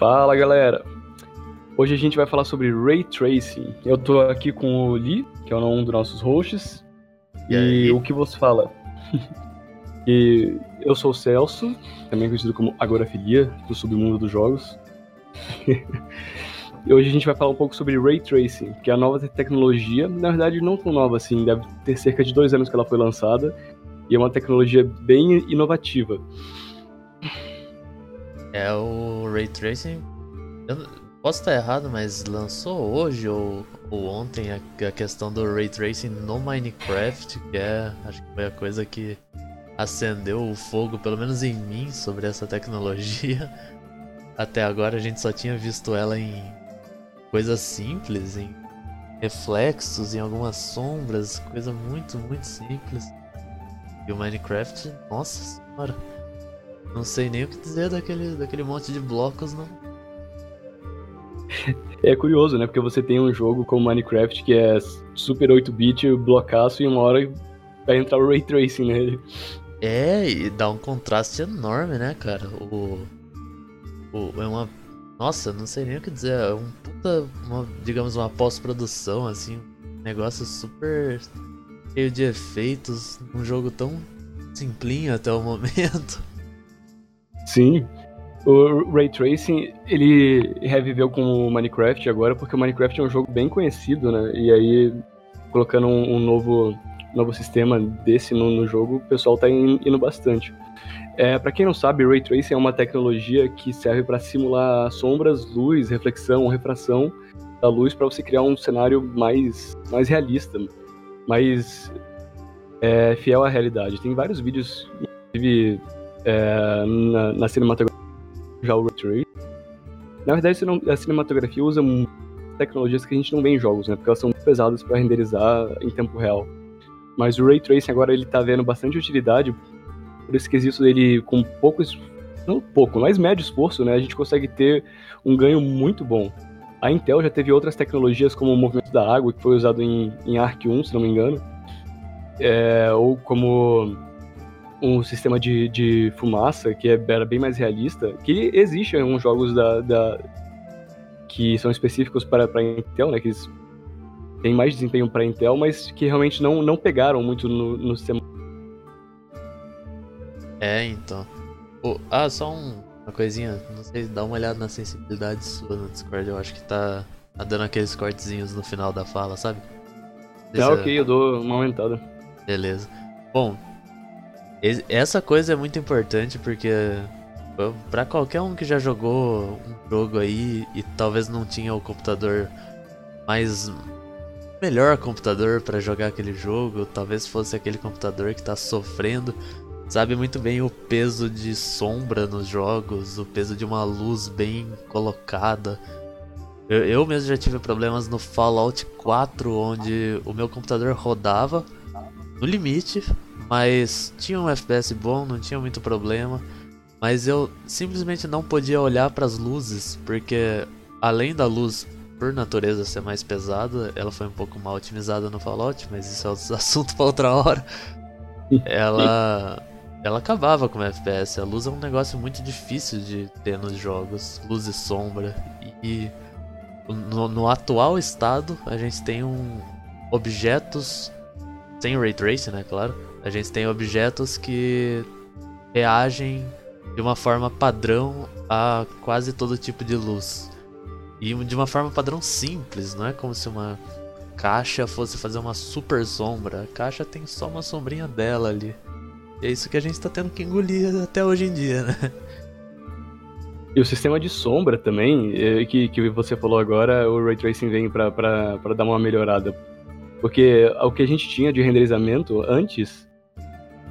Fala galera! Hoje a gente vai falar sobre Ray Tracing. Eu tô aqui com o Lee, que é um dos nossos hosts. E, e o que você fala? e eu sou o Celso, também conhecido como Agorafilia, do submundo dos jogos. e hoje a gente vai falar um pouco sobre Ray Tracing, que é a nova tecnologia, na verdade não tão nova assim, deve ter cerca de dois anos que ela foi lançada, e é uma tecnologia bem inovativa. É o Ray Tracing. Eu posso estar errado, mas lançou hoje ou, ou ontem a, a, questão do Ray Tracing no Minecraft, que é. Acho que foi a coisa que acendeu o fogo, pelo menos em mim, sobre essa tecnologia. Até agora a gente só tinha visto ela em coisas simples, em reflexos, em algumas sombras, coisa muito, muito simples. E o Minecraft, nossa senhora. Não sei nem o que dizer daquele, daquele monte de blocos, não. É curioso, né? Porque você tem um jogo como Minecraft que é super 8-bit, blocaço, e uma hora vai entrar o Ray Tracing nele. É, e dá um contraste enorme, né, cara? O. o é uma. Nossa, não sei nem o que dizer. É um puta. Uma, digamos, uma pós-produção, assim. Um negócio super cheio de efeitos. Um jogo tão simplinho até o momento. Sim. O Ray Tracing, ele reviveu com o Minecraft agora, porque o Minecraft é um jogo bem conhecido, né? E aí, colocando um, um novo, novo sistema desse no, no, jogo, o pessoal tá indo bastante. É, para quem não sabe, Ray Tracing é uma tecnologia que serve para simular sombras, luz, reflexão, refração da luz para você criar um cenário mais, mais realista, mais é, fiel à realidade. Tem vários vídeos, inclusive é, na, na, cinematografia já o Ray. Na verdade, a cinematografia usa tecnologias que a gente não vê em jogos, né? Porque elas são muito pesadas para renderizar em tempo real. Mas o Ray Tracing agora ele tá vendo bastante utilidade por esse quesito dele com pouco, não pouco, mas médio esforço, né? A gente consegue ter um ganho muito bom. A Intel já teve outras tecnologias como o movimento da água, que foi usado em, em Arc 1, se não me engano. É, ou como um sistema de, de fumaça que é, era bem mais realista, que existe em alguns jogos da, da que são específicos para, para Intel, né, que eles têm mais desempenho para Intel, mas que realmente não, não pegaram muito no, no sistema. É, então. Oh, ah, só um, uma coisinha, não sei, dá uma olhada na sensibilidade sua no Discord, eu acho que tá, tá dando aqueles cortezinhos no final da fala, sabe? Tá, ok, eu dou uma aumentada. Beleza. Bom, essa coisa é muito importante porque para qualquer um que já jogou um jogo aí e talvez não tinha o computador mais melhor computador para jogar aquele jogo, talvez fosse aquele computador que tá sofrendo, sabe muito bem o peso de sombra nos jogos, o peso de uma luz bem colocada. Eu, eu mesmo já tive problemas no Fallout 4, onde o meu computador rodava no limite, mas tinha um FPS bom, não tinha muito problema. Mas eu simplesmente não podia olhar para as luzes, porque além da luz por natureza ser mais pesada, ela foi um pouco mal otimizada no Fallout, mas isso é assunto para outra hora. Ela ela acabava com o FPS. A luz é um negócio muito difícil de ter nos jogos, luz e sombra. E, no, no atual estado, a gente tem um objetos sem ray tracing, né, claro a gente tem objetos que reagem de uma forma padrão a quase todo tipo de luz. E de uma forma padrão simples, não é como se uma caixa fosse fazer uma super sombra. A caixa tem só uma sombrinha dela ali. E é isso que a gente está tendo que engolir até hoje em dia, né? E o sistema de sombra também, é, que, que você falou agora, o Ray Tracing vem para dar uma melhorada. Porque o que a gente tinha de renderizamento antes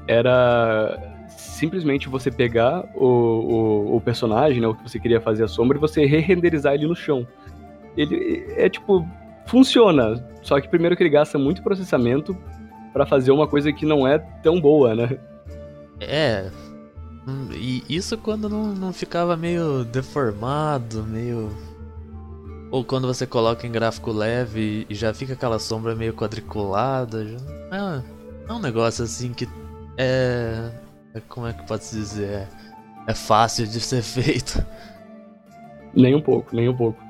era simplesmente você pegar o, o, o, personagem, né, o que você queria fazer a sombra, e você re-renderizar ele no chão. Ele é tipo, funciona, só que primeiro que ele gasta muito processamento para fazer uma coisa que não é tão boa, né? É. Hum, e isso quando não, não ficava meio deformado, meio. Ou quando você coloca em gráfico leve e já fica aquela sombra meio quadriculada. Já... É, é um negócio assim que é, é. Como é que pode se dizer? É, é fácil de ser feito. Nem um pouco, nem um pouco.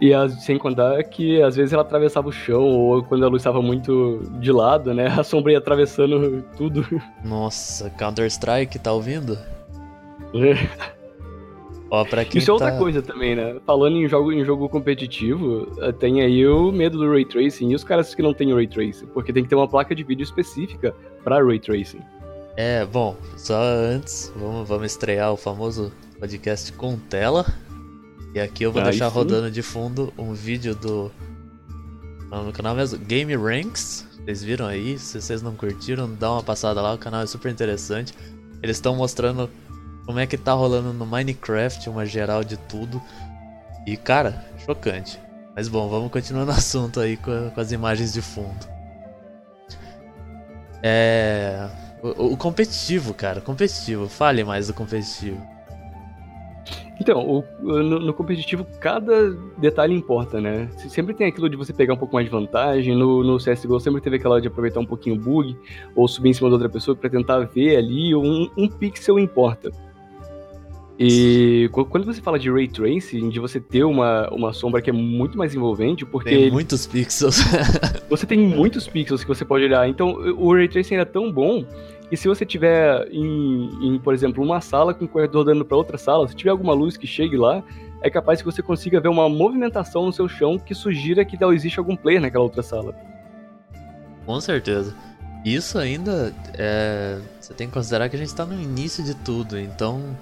E sem contar que às vezes ela atravessava o chão, ou quando a luz estava muito de lado, né? A sombra ia atravessando tudo. Nossa, Counter-Strike, tá ouvindo? Ó, pra quem Isso é tá... outra coisa também, né? Falando em jogo, em jogo competitivo, eh, tem aí o medo do Ray Tracing e os caras que não tem Ray Tracing, porque tem que ter uma placa de vídeo específica para Ray Tracing. É, bom, só antes, vamos, vamos estrear o famoso podcast com tela. E aqui eu vou Aí deixar sim. rodando de fundo um vídeo do. o nome do canal mesmo, Game Ranks. Vocês viram aí? Se vocês não curtiram, dá uma passada lá, o canal é super interessante. Eles estão mostrando como é que tá rolando no Minecraft, uma geral de tudo. E cara, chocante. Mas bom, vamos continuar no assunto aí com, com as imagens de fundo. É. O, o competitivo, cara, competitivo. Fale mais do competitivo. Então, o- no, no competitivo, cada detalhe importa, né? Se- Sempre tem aquilo de você pegar um pouco mais de vantagem. No, no CSGO sempre teve aquela de aproveitar um pouquinho o bug, ou subir em cima de outra pessoa pra tentar ver ali, um, um pixel importa. E qu- quando você fala de Ray Tracing, de você ter uma, uma sombra que é muito mais envolvente, porque Tem muitos pixels. você tem muitos pixels que você pode olhar. Então, o Ray Tracing é tão bom que se você tiver em, em, por exemplo, uma sala com o corredor dando para outra sala, se tiver alguma luz que chegue lá, é capaz que você consiga ver uma movimentação no seu chão que sugira que existe algum player naquela outra sala. Com certeza. Isso ainda é. Você tem que considerar que a gente tá no início de tudo, então.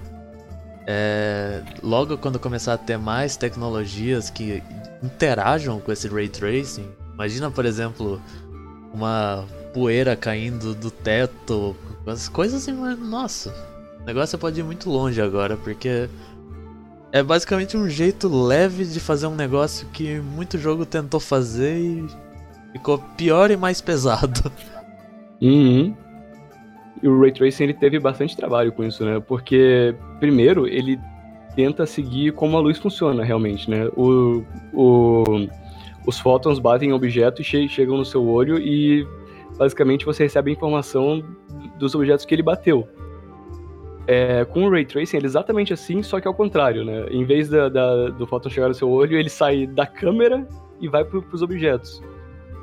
É, logo quando começar a ter mais tecnologias que interajam com esse ray tracing, imagina, por exemplo, uma poeira caindo do teto, as coisas assim, nossa, o negócio pode ir muito longe agora, porque é basicamente um jeito leve de fazer um negócio que muito jogo tentou fazer e ficou pior e mais pesado. Uhum. E o Ray Tracing ele teve bastante trabalho com isso, né? Porque, primeiro, ele tenta seguir como a luz funciona realmente, né? O, o, os fótons batem em objeto e che chegam no seu olho e basicamente você recebe a informação dos objetos que ele bateu. É, com o Ray Tracing ele é exatamente assim, só que ao contrário, né? Em vez da, da- do fóton chegar no seu olho, ele sai da câmera e vai para os objetos.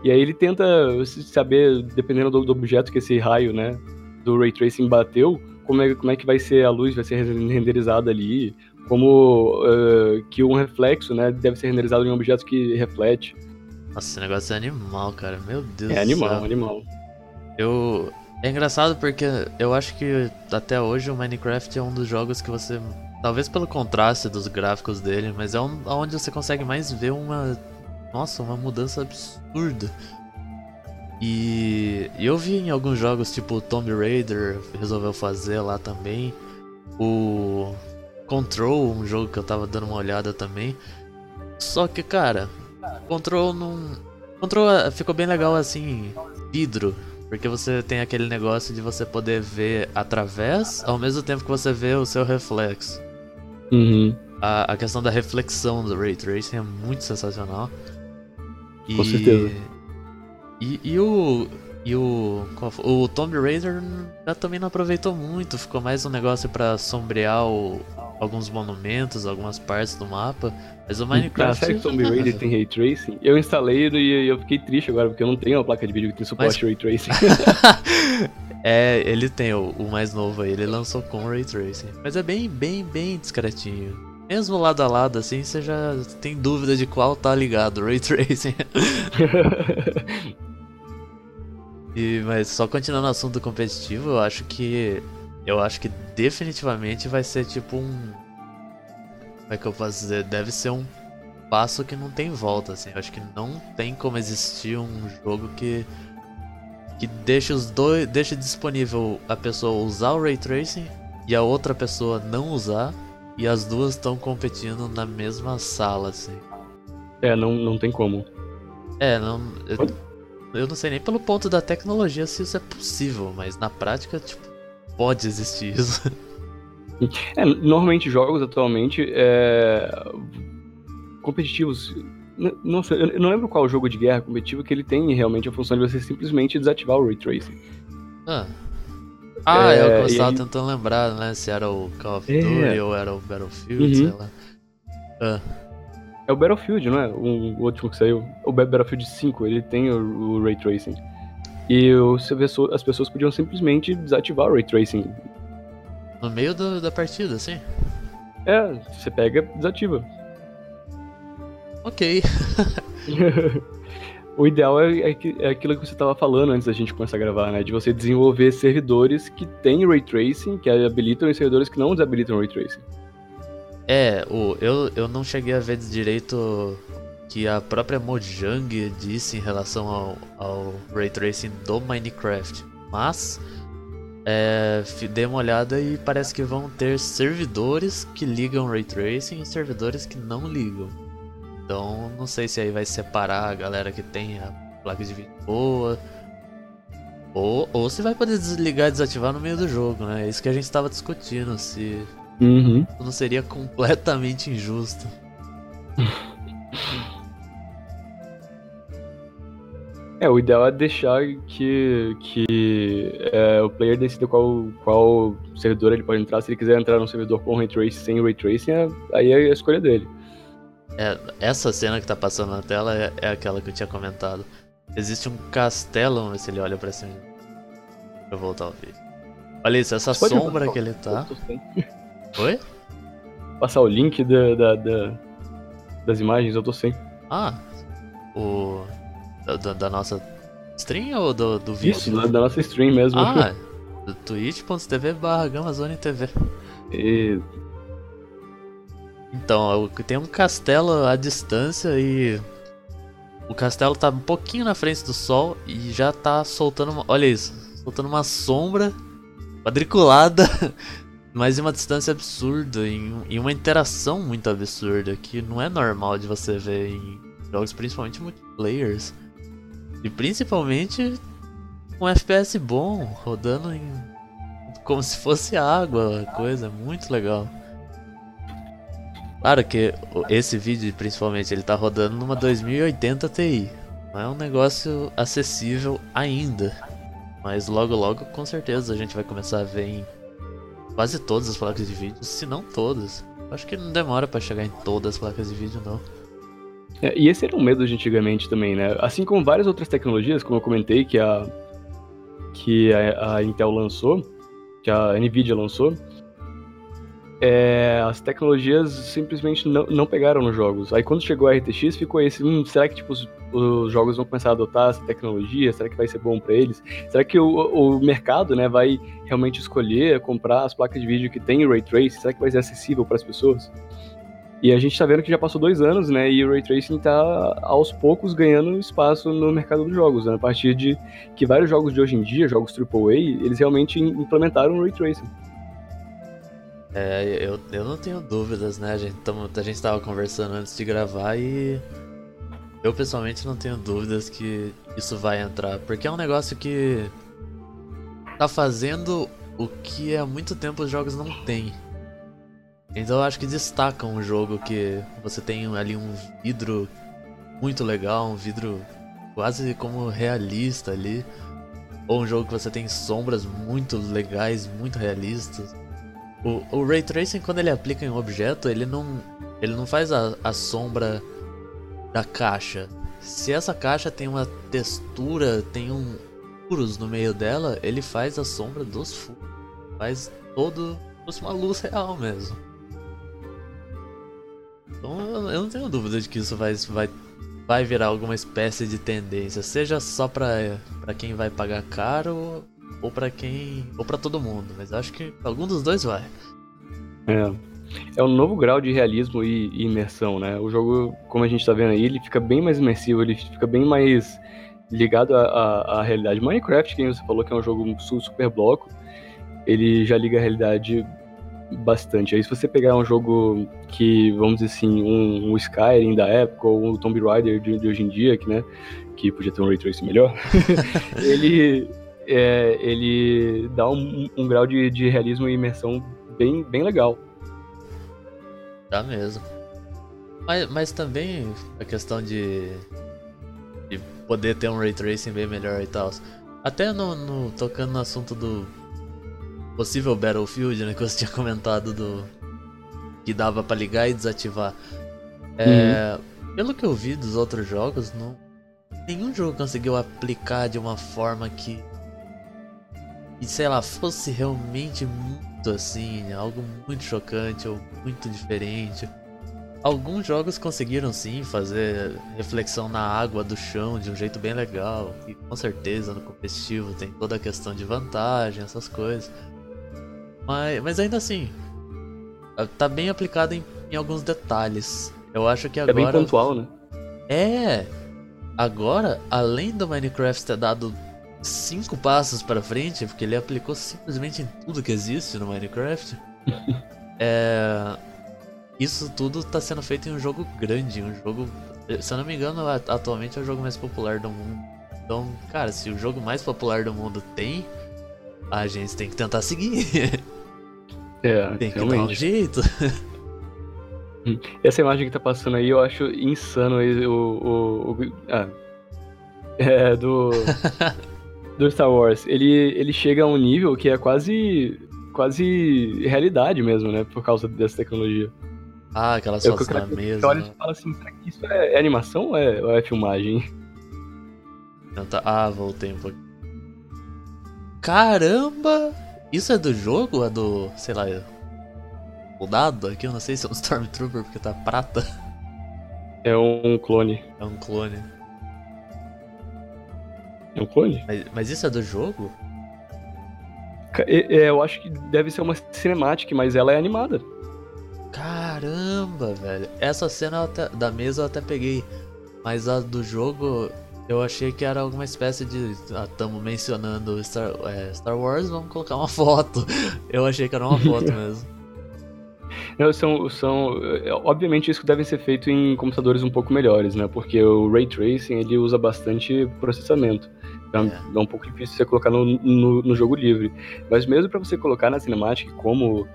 E aí ele tenta saber, dependendo do, do objeto que esse raio, né, do Ray Tracing bateu, como é, como é que vai ser a luz, vai ser renderizada ali, como eh, que um reflexo, né, deve ser renderizado em um objeto que reflete. Nossa, esse negócio é animal, cara. Meu Deus É animal, céu. animal. Eu. É engraçado porque eu acho que até hoje o Minecraft é um dos jogos que você. Talvez pelo contraste dos gráficos dele, mas é um, onde você consegue mais ver uma. Nossa, uma mudança absurda. E eu vi em alguns jogos, tipo o Tomb Raider resolveu fazer lá também. O Control, um jogo que eu tava dando uma olhada também. Só que, cara, Control não. Control eh, ficou bem legal assim, vidro. Porque você tem aquele negócio de você poder ver através, ao mesmo tempo que você vê o seu reflexo. Uhum. A, a questão da reflexão do Ray Tracing é muito sensacional. E, Com certeza. E, e o. E o. O Tomb Raider já também não aproveitou muito, ficou mais um negócio pra sombrear o- alguns monumentos, algumas partes do mapa. Mas o Minecraft. série Tomb Raider tem Ray Tracing. Eu instalei e eu fiquei triste agora, porque eu não tenho uma placa de vídeo que tem suporte Ray Tracing. é, ele tem o, o mais novo aí, ele lançou com Ray Tracing. Mas é bem, bem, bem discretinho. Mesmo lado a lado, assim, você já tem dúvida de qual tá ligado, Ray Tracing. E, mas só continuando o assunto competitivo, eu acho que. Eu acho que definitivamente vai ser tipo um. Como é que eu posso dizer? Deve ser um passo que não tem volta, assim. Eu acho que não tem como existir um jogo que. Que deixe os dois. Deixe disponível a pessoa usar o Ray Tracing e a outra pessoa não usar. E as duas estão competindo na mesma sala, assim. é, não, não tem como. É, não. Eu, eu não sei nem pelo ponto da tecnologia se isso é possível, mas na prática, tipo, pode existir isso. É, normalmente jogos atualmente é, competitivos. n- Não sei, eu não lembro qual jogo de guerra competitivo que ele tem realmente a função de você simplesmente desativar o Ray Tracing. Ah, ah é, o que É, eu estava tentando lembrar, né? Se era o Call of É. Duty ou era o Battlefield, Uhum. sei lá. Ah. É o Battlefield, não é? O, o último que saiu. O Battlefield 5, ele tem o, o Ray Tracing. E vê, as pessoas podiam simplesmente desativar o Ray Tracing. No meio do, da partida, assim? É, você pega desativa. Ok. o ideal é, é, é, aquilo que você estava falando antes da gente começar a gravar, né? De você desenvolver servidores que têm Ray Tracing, que habilitam e servidores que não desabilitam Ray Tracing. É, o, eu, eu não cheguei a ver direito que a própria Mojang disse em relação ao, ao Ray Tracing do Minecraft. Mas é, dei uma olhada e parece que vão ter servidores que ligam Ray Tracing e servidores que não ligam. Então não sei se aí vai separar a galera que tem a placa de vídeo boa. Ou, ou se vai poder desligar e desativar no meio do jogo, né? É isso que a gente estava discutindo, se Uhum. Não seria completamente injusto. É, o ideal é deixar que, que é, o player decida qual, qual servidor ele pode entrar. Se ele quiser entrar num servidor com Ray Tracing, sem Ray Tracing, é, aí é a escolha dele. É, essa cena que tá passando na tela é, é, aquela que eu tinha comentado. Existe um castelo, vamos ver se ele olha pra cima. Deixa eu voltar ao vídeo. Olha isso, essa sombra que ele tá. Oi? Passar o link da, da, da, das imagens, eu tô sem. Ah, o. Da, da nossa stream ou do, do vídeo? Isso, da, da nossa stream mesmo. Ah, twitch.tv barra TV. E... Então, tem um castelo à distância e. O castelo tá um pouquinho na frente do sol e já tá soltando uma. Olha isso, soltando uma sombra quadriculada mas em uma distância absurda, em, em, uma interação muito absurda, que não é normal de você ver em jogos, principalmente multiplayers. E principalmente um FPS bom, rodando em. como se fosse água, coisa, muito legal. Claro que esse vídeo, principalmente, ele tá rodando numa 2080 Ti. Não é um negócio acessível ainda. Mas logo logo, com certeza, a gente vai começar a ver em quase todas as placas de vídeo, se não todas. Acho que não demora para chegar em todas as placas de vídeo, não. É, e esse era um medo de antigamente também, né? Assim como várias outras tecnologias, como eu comentei, que a, que a, a Intel lançou, que a Nvidia lançou, é, as tecnologias simplesmente não, não pegaram nos jogos. Aí quando chegou a RTX, ficou esse, hum, será que tipo, os, os, jogos vão começar a adotar essa tecnologia? Será que vai ser bom para eles? Será que o, o mercado né, vai realmente escolher comprar as placas de vídeo que tem Ray Tracing? Será que vai ser acessível para as pessoas? E a gente está vendo que já passou dois anos, né? E o Ray Tracing está aos poucos ganhando espaço no mercado dos jogos, né, a partir de que vários jogos de hoje em dia, jogos AAA, eles realmente implementaram o Ray Tracing. É, eu, eu não tenho dúvidas, né? A gente, tamo, a gente tava conversando antes de gravar e. Eu pessoalmente não tenho dúvidas que isso vai entrar. Porque é um negócio que. Tá fazendo o que há muito tempo os jogos não têm. Então eu acho que destaca um jogo que você tem ali um vidro muito legal, um vidro quase como realista ali. Ou um jogo que você tem sombras muito legais, muito realistas. O, o Ray Tracing, quando ele aplica em um objeto, ele não, ele não faz a, a sombra da caixa. Se essa caixa tem uma textura, tem um furos no meio dela, ele faz a sombra dos furos. Faz todo fosse uma luz real mesmo. Então eu não tenho dúvida de que isso vai, vai, vai virar alguma espécie de tendência, seja só pra, pra quem vai pagar caro ou para quem. ou para todo mundo, mas acho que algum dos dois vai. É. É um novo grau de realismo e, e imersão, né? O jogo, como a gente tá vendo aí, ele fica bem mais imersivo, ele fica bem mais ligado à, realidade. Minecraft, que você falou que é um jogo super bloco, ele já liga a realidade bastante. Aí se você pegar um jogo que, vamos dizer assim, um, um Skyrim da época, ou um Tomb Raider de, de, hoje em dia, que, né, que podia ter um Ray Tracing melhor, ele, é, ele dá um, um grau de, de, realismo e imersão bem, bem legal. Dá mesmo. Mas, mas também a questão de, de poder ter um ray tracing bem melhor e tal. Até no, no, tocando no assunto do possível Battlefield, né, que você tinha comentado do que dava para ligar e desativar. É, uhum. Pelo que eu vi dos outros jogos, não, nenhum jogo conseguiu aplicar de uma forma que. E sei lá, fosse realmente muito assim, algo muito chocante ou muito diferente. Alguns jogos conseguiram sim fazer reflexão na água do chão de um jeito bem legal. E com certeza no competitivo tem toda a questão de vantagem, essas coisas. Mas, mas ainda assim, tá bem aplicado em, em alguns detalhes. Eu acho que agora. É bem pontual, né? É! Agora, além do Minecraft ter dado cinco passos para frente, porque ele aplicou simplesmente em tudo que existe no Minecraft, é, isso tudo está sendo feito em um jogo grande, um jogo, se eu não me engano, atualmente é o jogo mais popular do mundo. Então, cara, se o jogo mais popular do mundo tem, a gente tem que tentar seguir. É, tem que realmente. dar um jeito. Essa imagem que tá passando aí, eu acho insano o. o, o ah, é, do. Do Star Wars. Ele, ele chega a um nível que é quase. quase realidade mesmo, né? Por causa dessa tecnologia. Ah, aquelas é fotos na mesa. Olha e fala assim, isso é, é animação ou é, ou é filmagem? Então tá... Ah, voltei um pouquinho. Caramba! Isso é do jogo? É do. sei lá. O dado aqui? Eu não sei se é um Stormtrooper porque tá prata. É um clone. É um clone. É clone? Mas, mas isso é do jogo? É, é, eu acho que deve ser uma cinemática, mas ela é animada. Caramba, velho. Essa cena até, da mesa eu até peguei. Mas a do jogo eu achei que era alguma espécie de. Estamos ah, mencionando Star, é, Star Wars, vamos colocar uma foto. Eu achei que era uma foto mesmo. Não, são, são. Obviamente, isso deve ser feito em computadores um pouco melhores, né? Porque o Ray Tracing ele usa bastante processamento. Então, é. é um pouco difícil você colocar no, no, no jogo livre. Mas mesmo para você colocar na cinemática como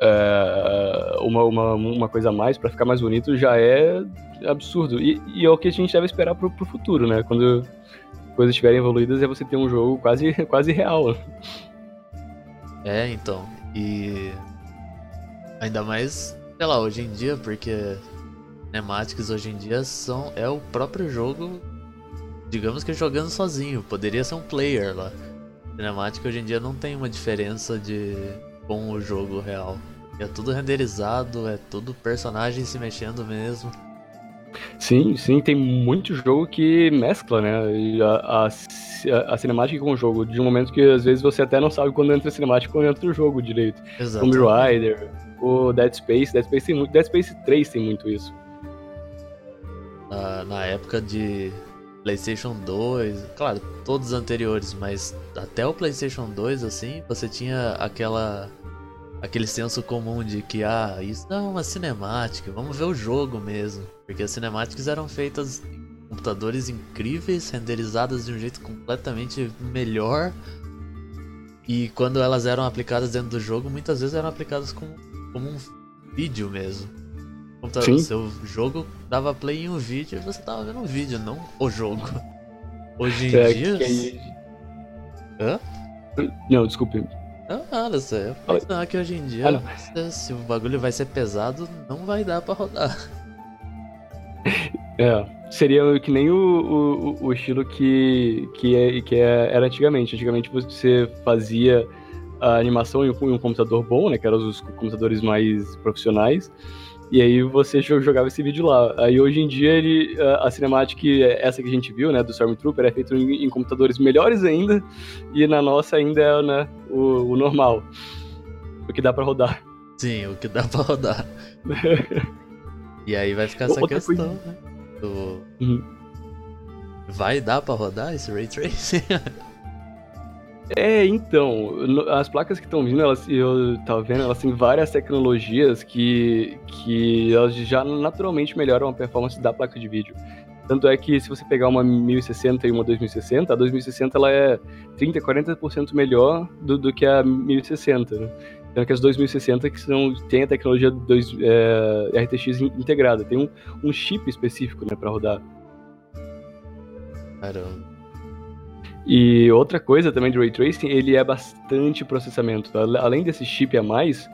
é, uma, uma, uma coisa a mais para ficar mais bonito já é absurdo. E, e, é o que a gente deve esperar pro, pro futuro, né? Quando coisas estiverem evoluídas, é você ter um jogo quase, quase real. É, então. E. Ainda mais, sei lá, hoje em dia, porque cinemáticas hoje em dia são. É o próprio jogo, digamos que jogando sozinho. Poderia ser um player lá. Cinemática hoje em dia não tem uma diferença de com o jogo real. É tudo renderizado, é tudo personagem se mexendo mesmo. Sim, sim, tem muito jogo que mescla, né? A, a, a, cinemática com o jogo, de um momento que às vezes você até não sabe quando entra a cinemática quando entra o jogo direito. Exato. Tomb Raider, o Dead Space, Dead Space tem muito, Dead Space 3 tem muito isso. Na, na época de PlayStation 2, claro, todos os anteriores, mas até o PlayStation 2, assim, você tinha aquela aquele senso comum de que, ah, isso não é uma cinemática, vamos ver o jogo mesmo. Porque as cinemáticas eram feitas em computadores incríveis, renderizadas de um jeito completamente melhor. E quando elas eram aplicadas dentro do jogo, muitas vezes eram aplicadas como, como um vídeo mesmo. O seu jogo dava play em um vídeo e você tava vendo um vídeo, não o jogo. Hoje em é, dia. Que... Hã? Não, desculpe. Não, nada, só eu pensar que hoje em dia, ah, se o bagulho vai ser pesado, não vai dar pra rodar. É, seria que nem o, o, o estilo que, que, é, que é, era antigamente. Antigamente você fazia a animação em um, em um computador bom, né, que eram os computadores mais profissionais, e aí você jogava esse vídeo lá. Aí hoje em dia ele, a cinemática, essa que a gente viu, né, do Stormtrooper, é feita em, em, computadores melhores ainda, e na nossa ainda é né, o, o normal. O que dá para rodar. Sim, o que dá para rodar. e aí vai ficar essa Outra questão, coisa... né? Do... Uhum. Vai dar para rodar esse Ray Tracing? É, então, as placas que estão vindo, elas, eu tava vendo, elas têm várias tecnologias que, que elas já naturalmente melhoram a performance da placa de vídeo. Tanto é que se você pegar uma 1060 e uma 2060, a 2060 ela é 30, 40% melhor do, do que a 1060, né? Sendo que as 2060 que são, tem a tecnologia 2, é, RTX integrada, tem um, um chip específico né, para rodar. Caramba. E outra coisa também de Ray Tracing, ele é bastante processamento. Tá? Além desse chip a mais,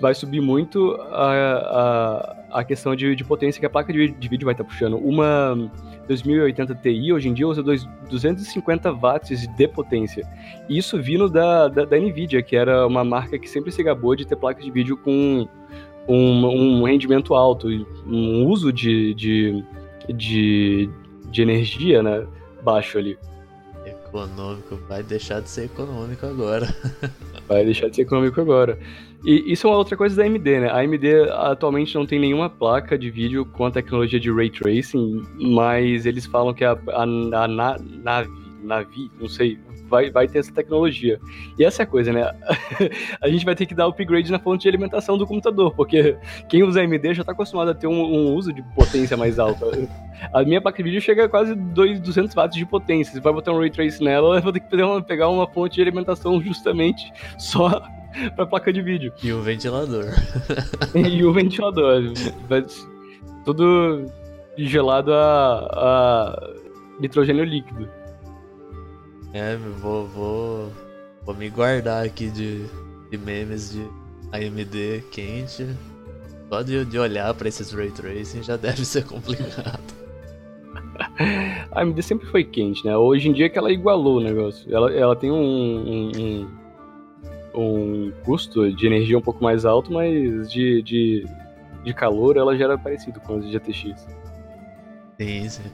vai subir muito a, a, a questão de, de potência que a placa de, de vídeo vai estar tá puxando. Uma 2080 Ti hoje em dia usa dois, 250 watts de potência. Isso vindo da, da, da, Nvidia, que era uma marca que sempre se gabou de ter placas de vídeo com um, um rendimento alto, um uso de, de, de, de energia né, baixo ali. Econômico, vai deixar de ser econômico agora. vai deixar de ser econômico agora. E isso é uma outra coisa da AMD, né? A AMD atualmente não tem nenhuma placa de vídeo com a tecnologia de Ray Tracing, mas eles falam que a, a, a Navi, Navi, não sei, vai, vai ter essa tecnologia. E essa é a coisa, né? a gente vai ter que dar upgrade na fonte de alimentação do computador, porque quem usa AMD já está acostumado a ter um, um, uso de potência mais alta. A minha placa de vídeo chega a quase 200 watts de potência. Se vai botar um Ray Trace nela, eu vou ter que uma, pegar uma fonte de alimentação justamente só pra placa de vídeo. E o ventilador. e o ventilador. Tudo gelado a, a nitrogênio líquido. É, vou, vou, vou me guardar aqui de, de memes de AMD quente. Só de, de olhar pra esses Ray Tracing já deve ser complicado. A AMD sempre foi quente, né? Hoje em dia é que ela igualou o negócio. Ela, ela tem um, um, um, um custo de energia um pouco mais alto, mas de, de, de calor ela já era parecido com as de GTX. Sim, sim.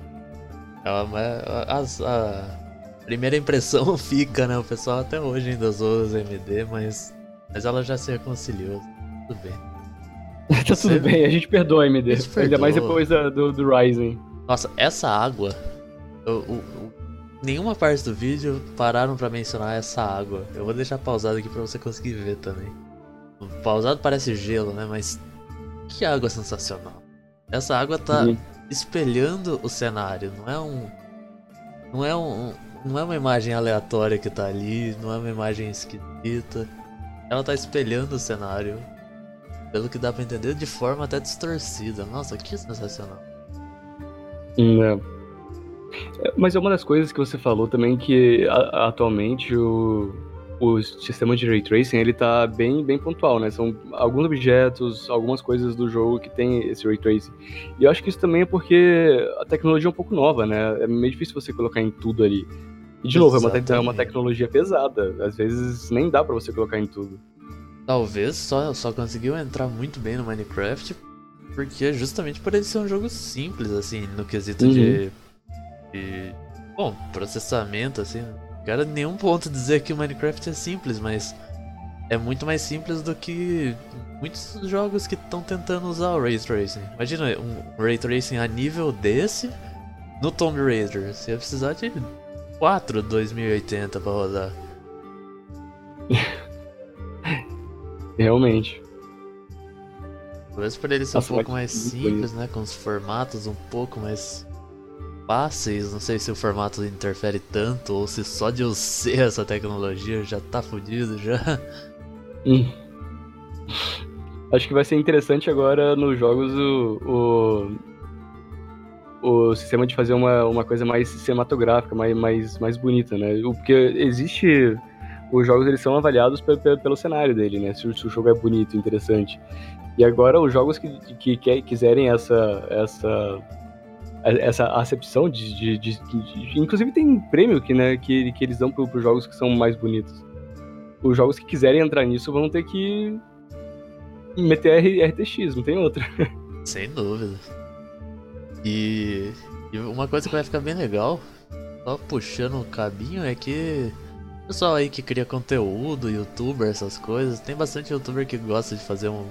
Ela, as, a, primeira impressão fica, né? O pessoal até hoje ainda usou os MD, mas, mas ela já se reconciliou. Tudo bem. tá tudo bem, a gente perdoa a MD. Ainda mais depois da, do, do Ryzen. Nossa, essa água. O, o, nenhuma parte do vídeo pararam para mencionar essa água. Eu vou deixar pausado aqui para você conseguir ver também. Pausado parece gelo, né? Mas que água sensacional. Essa água tá Sim. espelhando o cenário, não é um. Não é um, não é uma imagem aleatória que tá ali, não é uma imagem esquisita. Ela tá espelhando o cenário. Pelo que dá pra entender, de forma até distorcida. Nossa, que sensacional. É. é mas é uma das coisas que você falou também que a, atualmente o, o sistema de ray tracing ele tá bem, bem pontual, né? São alguns objetos, algumas coisas do jogo que tem esse ray tracing. E eu acho que isso também é porque a tecnologia é um pouco nova, né? É meio difícil você colocar em tudo ali. E de novo, é uma, é uma, tecnologia pesada. Às vezes nem dá para você colocar em tudo. Talvez só, só conseguiu entrar muito bem no Minecraft porque justamente por ele ser um jogo simples, assim, no quesito uhum. de, de. Bom, processamento, assim. Em nenhum ponto dizer que o Minecraft é simples, mas é muito mais simples do que muitos jogos que estão tentando usar o Ray Tracing. Imagina um Ray Tracing a nível desse no Tomb Raider. Você ia precisar de 4 2080 pra rodar. Realmente. Talvez por ele ser Nossa, um pouco mais simples, né? Com os formatos um pouco mais fáceis. Não sei se o formato interfere tanto ou se só de eu ser essa tecnologia já tá fudido já. Hum. Acho que vai ser interessante agora nos jogos o, o o sistema de fazer uma, uma coisa mais cinematográfica, mais, mais, mais bonita, né? Porque existe. Os jogos eles são avaliados pelo, cenário dele, né? Se, se, o jogo é bonito, interessante. E agora os jogos que, que, que quiserem essa, essa, essa acepção de, de, de, de, Inclusive tem prêmio que, né, que, que eles dão para os jogos que são mais bonitos. Os jogos que quiserem entrar nisso vão ter que meter RTX, não tem outra. Sem dúvida. E, e, uma coisa que vai ficar bem legal, só puxando o cabinho, é que o pessoal aí que cria conteúdo, youtuber, essas coisas, tem bastante youtuber que gosta de fazer um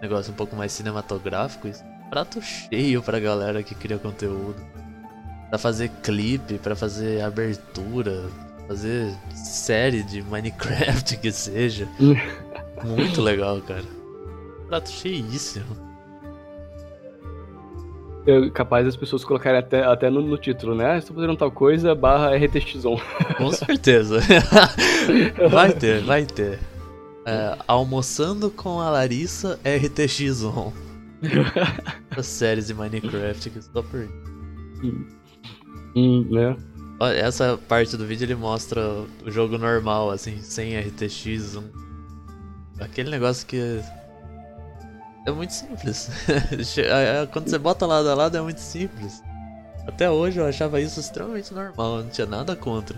negócio um pouco mais cinematográfico. Prato cheio pra galera que cria conteúdo. Pra fazer clipe, pra fazer abertura, fazer série de Minecraft que seja. Muito legal, cara. Prato cheíssimo é capaz as pessoas colocarem até, até no, no título, né? Estou fazendo tal coisa, barra RTX1. Com certeza. vai ter, vai ter. É, almoçando com a Larissa RTX1. As séries de Minecraft que estou por. Hum, hum, né? Essa parte do vídeo ele mostra o jogo normal, assim, sem RTX1. Aquele negócio que É muito simples. Quando você bota lado a lado é muito simples. Até hoje eu achava isso extremamente normal, não tinha nada contra.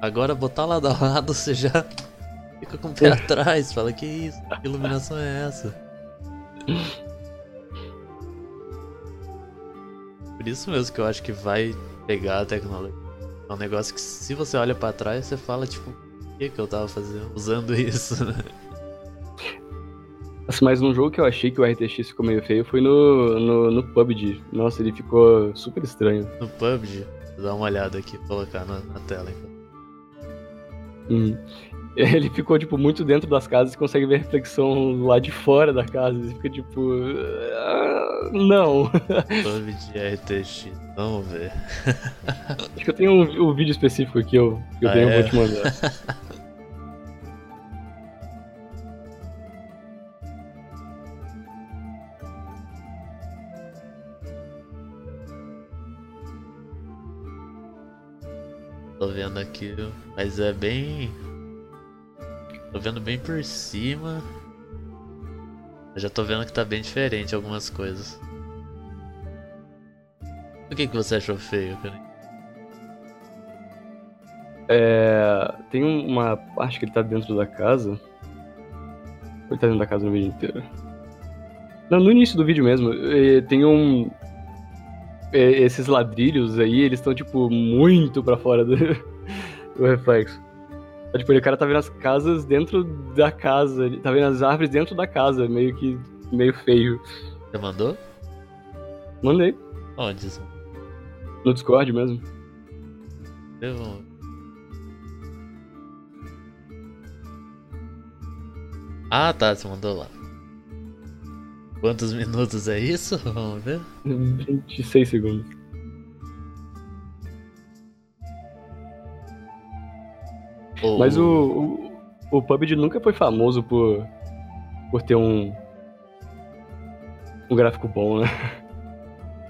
Agora botar lado a lado você já fica com o pé atrás, fala que isso, que iluminação é essa? Por isso mesmo que eu acho que vai pegar a tecnologia. É um negócio que se você olha para trás, você fala tipo, o que que eu tava fazendo, usando isso, né? Mas um jogo que eu achei que o RTX ficou meio feio foi no, no, no PUBG. Nossa, ele ficou super estranho. No PUBG? Vou dar uma olhada aqui, colocar na, na tela então. Hum. Ele ficou, tipo, muito dentro das casas e consegue ver a reflexão lá de fora da casa. Ele fica tipo. Ah, não. PUBG RTX, vamos ver. Acho que eu tenho um, um vídeo específico aqui eu, que eu ah, tenho, é? vou te mandar. Aqui, mas é bem. Tô vendo bem por cima. Eu já tô vendo que tá bem diferente algumas coisas. O que, que você achou feio, cara? É. Tem uma parte que ele tá dentro da casa. Ele tá dentro da casa no vídeo inteiro? Não, no início do vídeo mesmo. Tem um esses ladrilhos aí, eles estão, tipo, muito pra fora do, do reflexo. É, tipo, o cara tá vendo as casas dentro da casa, ele tá vendo as árvores dentro da casa, meio que meio feio. Você mandou? Mandei. Onde? No Discord mesmo. Eu... Ah, tá, você mandou lá. Quantos minutos é isso? Vamos ver. 26 segundos. Oh. Mas o, o, o PUBG nunca foi famoso por, por ter um, um gráfico bom, né?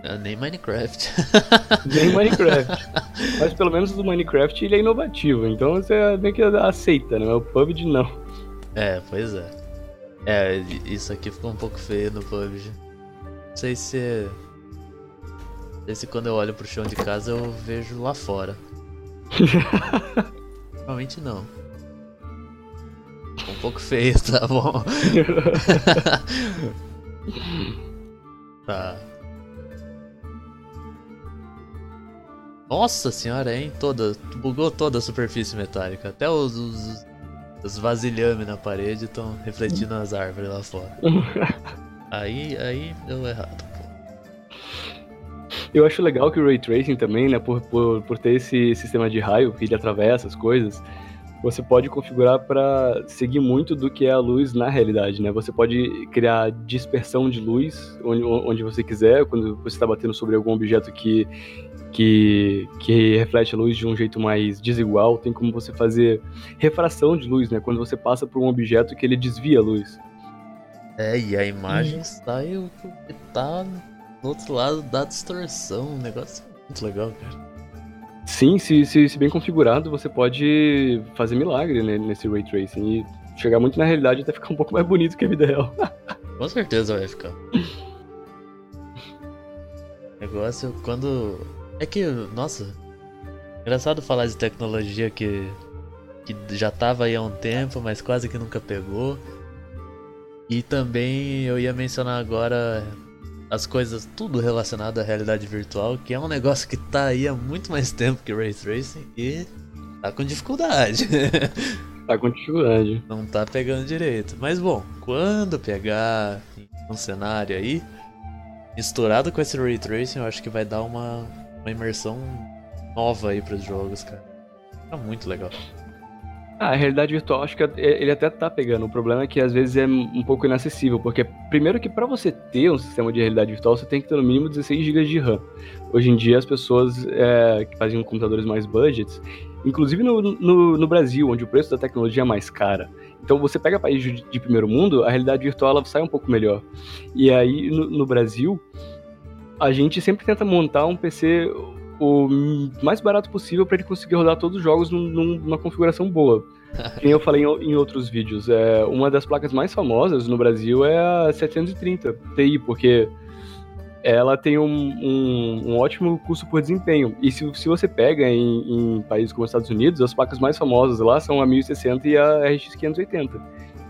É, nem Minecraft. nem Minecraft. Mas pelo menos o Minecraft ele é inovativo, então você meio que aceita, né? O PUBG não. É, pois é. É, isso aqui ficou um pouco feio no PUBG. Não sei se. Não sei se quando eu olho pro chão de casa eu vejo lá fora. Normalmente não. Um pouco feio, tá bom? tá. Nossa senhora, hein? Toda. Bugou toda a superfície metálica. Até os, os os vasilhames na parede estão refletindo as árvores lá fora. aí, aí deu errado. Eu acho legal que o Ray Tracing também, né, por, por, por ter esse sistema de raio que ele atravessa as coisas, você pode configurar para seguir muito do que é a luz na realidade, né? Você pode criar dispersão de luz onde, onde você quiser, quando você está batendo sobre algum objeto que que, que reflete a luz de um jeito mais desigual, tem como você fazer refração de luz, né? Quando você passa por um objeto que ele desvia a luz. É, e a imagem hum. sai o que tá do outro lado da distorção, um negócio muito legal, cara. Sim, se, se, se bem configurado, você pode fazer milagre né, nesse ray tracing e chegar muito na realidade até ficar um pouco mais bonito que a vida real. Com certeza vai ficar. negócio quando é que, nossa, engraçado falar de tecnologia que, que já tava aí há um tempo, mas quase que nunca pegou. E também eu ia mencionar agora as coisas, tudo relacionado à realidade virtual, que é um negócio que tá aí há muito mais tempo que Ray Tracing e tá com dificuldade. tá com dificuldade. Não tá pegando direito. Mas bom, quando pegar um cenário aí, misturado com esse Ray Tracing, eu acho que vai dar uma, uma imersão nova aí para os jogos, cara. Tá muito legal. Ah, a realidade virtual, acho que ele até tá pegando. O problema é que às vezes é um pouco inacessível, porque primeiro que para você ter um sistema de realidade virtual, você tem que ter no mínimo 16 GB de RAM. Hoje em dia as pessoas é, que faziam computadores mais budgets, inclusive no, no, no, Brasil, onde o preço da tecnologia é mais cara. Então você pega países de, de primeiro mundo, a realidade virtual ela sai um pouco melhor. E aí no, no Brasil, a gente sempre tenta montar um PC o mais barato possível para ele conseguir rodar todos os jogos num, numa configuração boa. Como eu falei em, em, outros vídeos, é, uma das placas mais famosas no Brasil é a 730 Ti, porque ela tem um, um, um ótimo custo por desempenho. E se, se você pega em, em, países como os Estados Unidos, as placas mais famosas lá são a 1060 e a RX 580,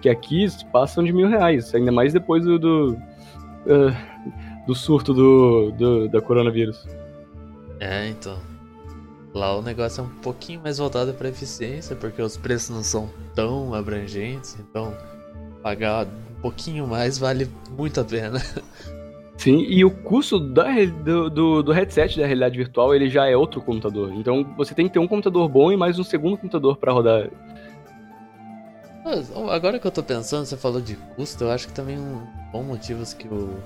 que aqui passam de mil reais, ainda mais depois do, do, uh, do surto do, do, da coronavírus. É, então. Lá o negócio é um pouquinho mais voltado para eficiência, porque os preços não são tão abrangentes, então pagar um pouquinho mais vale muito a pena. Sim, e o custo da, do, do, do, headset da realidade virtual ele já é outro computador. Então você tem que ter um computador bom e mais um segundo computador para rodar. Agora que eu tô pensando, você falou de custo, eu acho que também um bom motivo que o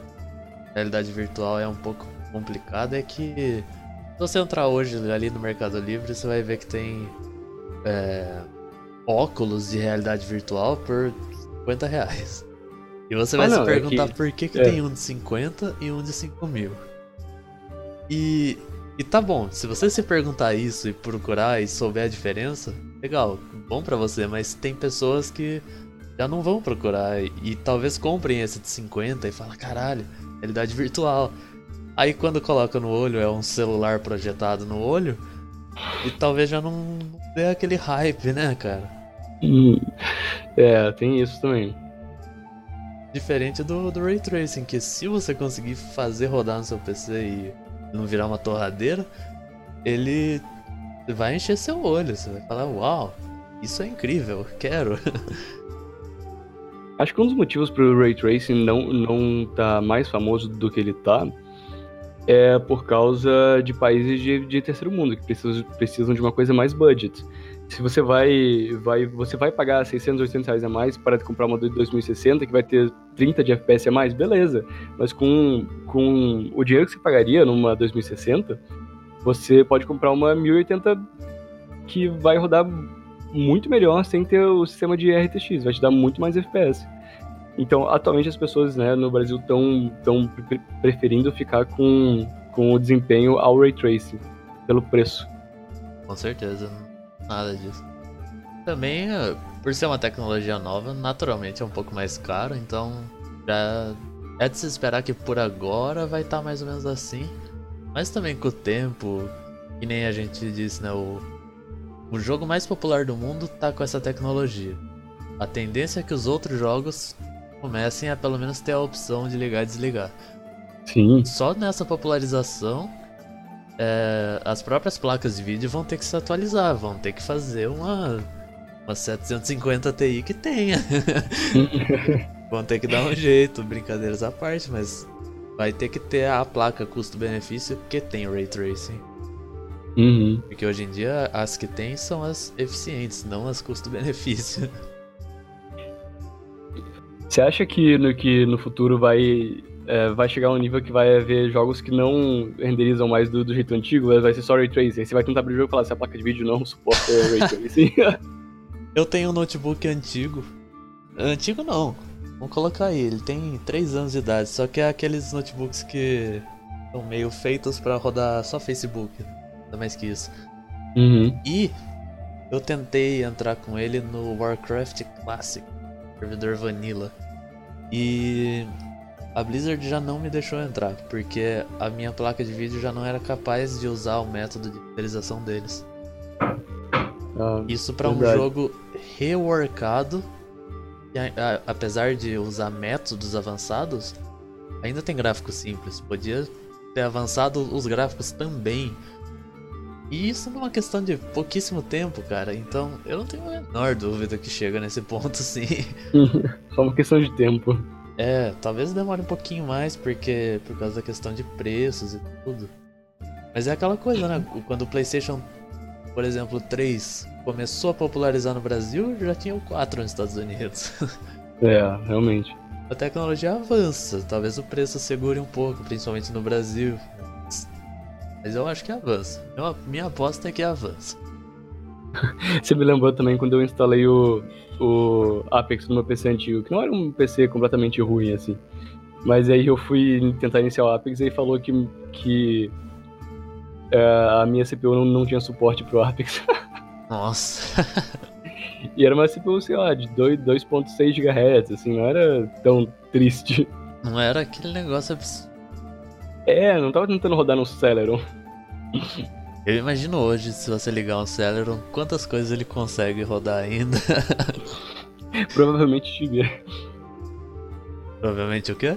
realidade virtual é um pouco complicado é que se você entrar hoje ali no Mercado Livre, você vai ver que tem é, óculos de realidade virtual por 50 reais. E você vai ah, não, se é perguntar é que... por que, que é. tem um de 50 e um de 5 mil. E, e tá bom, se você se perguntar isso e procurar e souber a diferença, legal, bom para você, mas tem pessoas que já não vão procurar e, e talvez comprem esse de 50 e falam, caralho, realidade virtual. Aí quando coloca no olho é um celular projetado no olho e talvez já não dê aquele hype, né, cara? Hum, é, tem isso também. Diferente do, do Ray Tracing, que se você conseguir fazer rodar no seu PC e não virar uma torradeira, ele vai encher seu olho. Você vai falar, uau, isso é incrível, quero. Acho que um dos motivos para o Ray Tracing não, não tá mais famoso do que ele tá é por causa de países de, de terceiro mundo, que precisam, precisam de uma coisa mais budget. Se você vai, vai, você vai pagar 600, 800 reais a mais para comprar uma de 2060 que vai ter 30 de FPS a mais, beleza. Mas com, com o dinheiro que você pagaria numa 2060, você pode comprar uma 1080 que vai rodar muito melhor sem ter o sistema de RTX, vai te dar muito mais FPS. Então, atualmente as pessoas né, no Brasil estão tão preferindo ficar com, com o desempenho ao Ray Tracing, pelo preço. Com certeza, nada disso. Também, eh, por ser uma tecnologia nova, naturalmente é um pouco mais caro, então já é de se esperar que por agora vai estar tá mais ou menos assim. Mas também com o tempo, que nem a gente disse, né, o, o jogo mais popular do mundo tá com essa tecnologia. A tendência é que os outros jogos comecem a pelo menos ter a opção de ligar e desligar. Sim. Só nessa popularização, é, as próprias placas de vídeo vão ter que se atualizar, vão ter que fazer uma, uma 750 Ti que tenha. vão ter que dar um jeito, brincadeiras à parte, mas vai ter que ter a placa custo-benefício que tem Ray Tracing. Uhum. Porque hoje em dia as que tem são as eficientes, não as custo-benefício. Você acha que no, que no futuro vai, é, vai chegar um nível que vai haver jogos que não renderizam mais do, do jeito antigo? Vai ser só Ray Tracing. Você vai tentar abrir o jogo e falar se a placa de vídeo não suporta Ray Tracing. Eu tenho um notebook antigo. Antigo não. Vamos colocar aí, ele tem 3 anos de idade, só que é aqueles notebooks que são meio feitos para rodar só Facebook. Nada mais que isso. Uhum. E eu tentei entrar com ele no Warcraft Classic servidor Vanilla. E a Blizzard já não me deixou entrar, porque a minha placa de vídeo já não era capaz de usar o método de renderização deles. Ah, Isso para um jogo reworkado, que a, a, apesar de usar métodos avançados, ainda tem gráficos simples. Podia ter avançado os gráficos também e isso numa questão de pouquíssimo tempo, cara. Então eu não tenho a menor dúvida que chega nesse ponto, sim. Só uma questão de tempo. É, talvez demore um pouquinho mais, porque por causa da questão de preços e tudo. Mas é aquela coisa, né? Quando o PlayStation, por exemplo, 3 começou a popularizar no Brasil, já tinha o 4 nos Estados Unidos. É, realmente. A tecnologia avança, talvez o preço segure um pouco, principalmente no Brasil. Mas eu acho que avança. Eu, minha aposta é que avança. Você me lembrou também quando eu instalei o, o Apex no meu PC antigo, que não era um PC completamente ruim, assim. Mas aí eu fui tentar iniciar o Apex e falou que, que uh, a minha CPU não, não tinha suporte pro Apex. Nossa. E era uma CPU, sei lá, de 2.6 GHz, assim, não era tão triste. Não era aquele negócio absurdo. É, não tava tentando rodar no Celeron. Eu imagino hoje, se você ligar um Celeron, quantas coisas ele consegue rodar ainda. Provavelmente Tibia. Provavelmente o quê?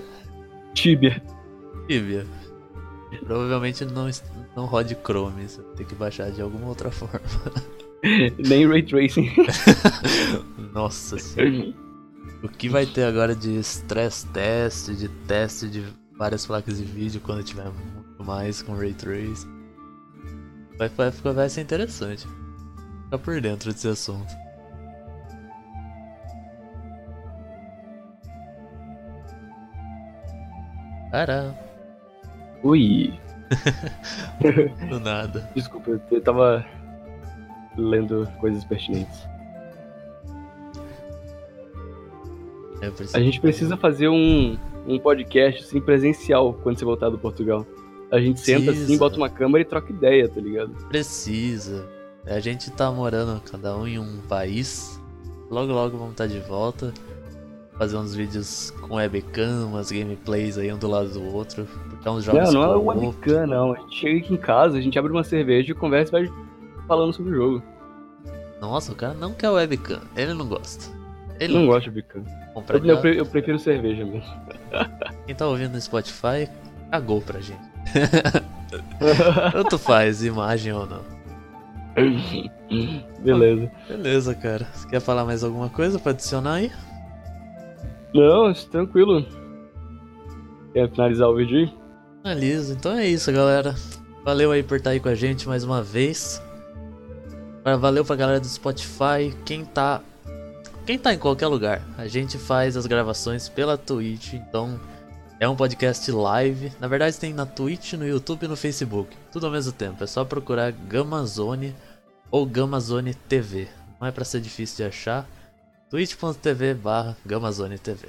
Tibia. Tibia. Provavelmente não, não rode Chrome, você tem que baixar de alguma outra forma. Nem Ray Tracing. Nossa senhora. O que vai ter agora de stress test, de teste de várias placas de vídeo quando tiver muito mais com Ray Tracing? Vai, vai, vai ser interessante. Ficar por dentro desse assunto. Caramba. Ui. Do nada. Desculpa, eu tava lendo coisas pertinentes. É, a gente precisa fazer um, um podcast assim, presencial quando você voltar do Portugal. A gente senta Precisa. assim, bota uma câmera e troca ideia, tá ligado? Precisa. A gente tá morando cada um em um país. Logo, logo vamos estar tá de volta. Fazer uns vídeos com webcam, umas gameplays aí um do lado do outro. Botar uns jogos Não, não é webcam, não. A gente chega aqui em casa, a gente abre uma cerveja e conversa e vai falando sobre o jogo. Nossa, o cara não quer webcam. Ele não gosta. Ele não, não gosta de webcam. Eu, eu, eu prefiro cerveja mesmo. Quem tá ouvindo no Spotify, cagou pra gente. Tanto faz, imagem ou não. Beleza. Beleza, cara. Você quer falar mais alguma coisa pra adicionar aí? Não, tranquilo. Quer finalizar o vídeo aí? Finaliza. Então é isso, galera. Valeu aí por estar aí com a gente mais uma vez. Valeu pra galera do Spotify. Quem tá. Quem tá em qualquer lugar. A gente faz as gravações pela Twitch, então é um podcast live. Na verdade tem na Twitch, no YouTube e no Facebook. Tudo ao mesmo tempo. É só procurar Gamazone ou Gamazone TV. Não é para ser difícil de achar. twitch.tv barra Gamazone TV.